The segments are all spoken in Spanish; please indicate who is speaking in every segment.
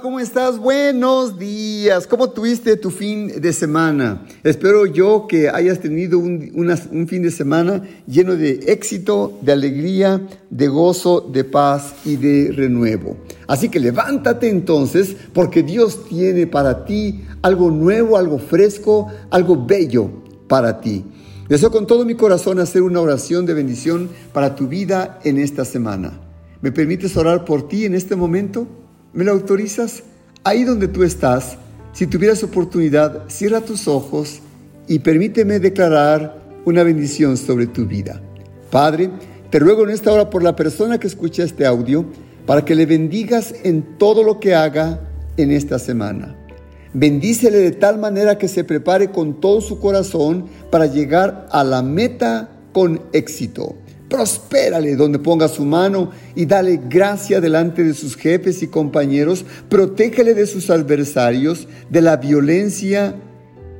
Speaker 1: ¿Cómo estás? Buenos días. ¿Cómo tuviste tu fin de semana? Espero yo que hayas tenido un, un, fin de semana lleno de éxito, de alegría, de gozo, de paz y de renuevo. Así que levántate entonces porque Dios tiene para ti algo nuevo, algo fresco, algo bello para ti. Deseo con todo mi corazón hacer una oración de bendición para tu vida en esta semana. ¿Me permites orar por ti en este momento? ¿Me lo autorizas? Ahí donde tú estás, si tuvieras oportunidad, cierra tus ojos y permíteme declarar una bendición sobre tu vida. Padre, te ruego en esta hora por la persona que escucha este audio, para que le bendigas en todo lo que haga en esta semana. Bendícele de tal manera que se prepare con todo su corazón para llegar a la meta con éxito. Prospérale donde ponga su mano y dale gracia delante de sus jefes y compañeros. Protégele de sus adversarios, de la violencia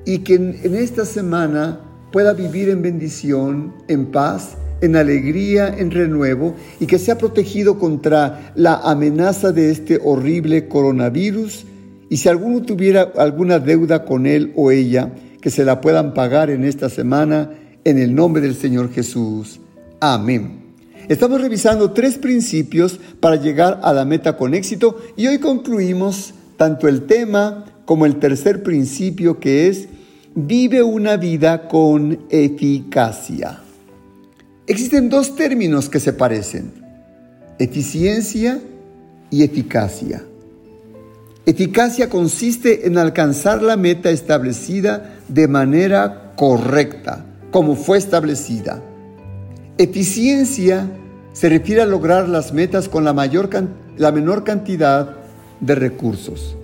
Speaker 1: y que en, esta semana pueda vivir en bendición, en paz, en alegría, en renuevo y que sea protegido contra la amenaza de este horrible coronavirus. Y si alguno tuviera alguna deuda con él o ella, que se la puedan pagar en esta semana en el nombre del Señor Jesús. Amén. Estamos revisando tres principios para llegar a la meta con éxito y hoy concluimos tanto el tema como el tercer principio que es vive una vida con eficacia. Existen dos términos que se parecen, eficiencia y eficacia. Eficacia consiste en alcanzar la meta establecida de manera correcta, como fue establecida. Eficiencia se refiere a lograr las metas con la, mayor, la menor cantidad de recursos.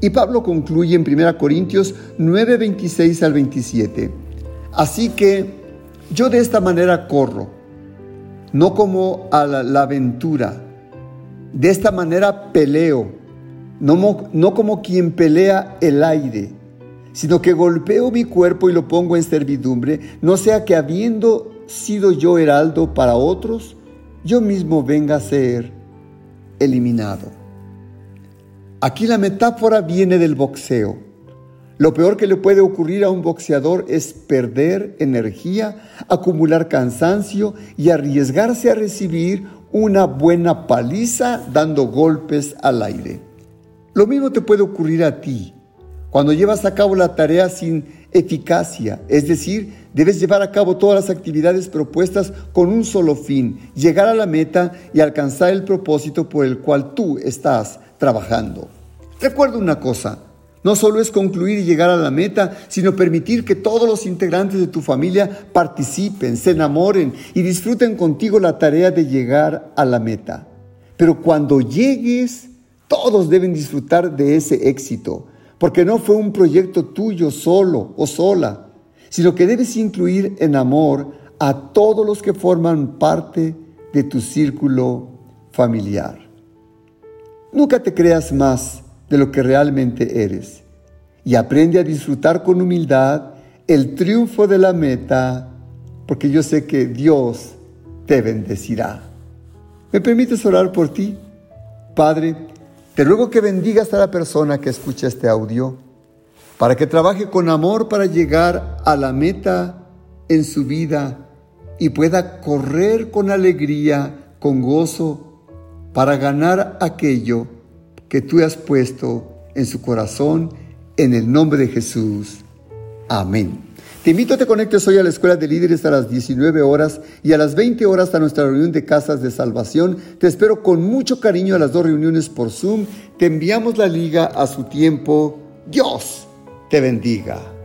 Speaker 1: Y Pablo concluye en 1 Corintios 9, 26 al 27. Así que yo de esta manera corro, no como a la, aventura. De esta manera peleo, no, no como quien pelea el aire, sino que golpeo mi cuerpo y lo pongo en servidumbre, no sea que habiendo sido yo heraldo para otros, yo mismo venga a ser eliminado. Aquí la metáfora viene del boxeo. Lo peor que le puede ocurrir a un boxeador es perder energía, acumular cansancio y arriesgarse a recibir una buena paliza dando golpes al aire. Lo mismo te puede ocurrir a ti cuando llevas a cabo la tarea sin eficacia, es decir, debes llevar a cabo todas las actividades propuestas con un solo fin, llegar a la meta y alcanzar el propósito por el cual tú estás trabajando. Recuerda una cosa, no solo es concluir y llegar a la meta, sino permitir que todos los integrantes de tu familia participen, se enamoren y disfruten contigo la tarea de llegar a la meta. Pero cuando llegues, todos deben disfrutar de ese éxito, porque no fue un proyecto tuyo solo o sola, sino que debes incluir en amor a todos los que forman parte de tu círculo familiar. Nunca te creas más de lo que realmente eres y aprende a disfrutar con humildad el triunfo de la meta, porque yo sé que Dios te bendecirá. ¿Me permites orar por ti? Padre, te ruego que bendigas a la persona que escucha este audio, para que trabaje con amor para llegar a la meta en su vida y pueda correr con alegría, con gozo, para ganar aquello que tú has puesto en su corazón, en el nombre de Jesús. Amén. Te invito a que te conectes hoy a la Escuela de Líderes a las 19 horas y a las 20 horas a nuestra reunión de Casas de Salvación. Te espero con mucho cariño a las dos reuniones por Zoom. Te enviamos la liga a su tiempo. Dios te bendiga.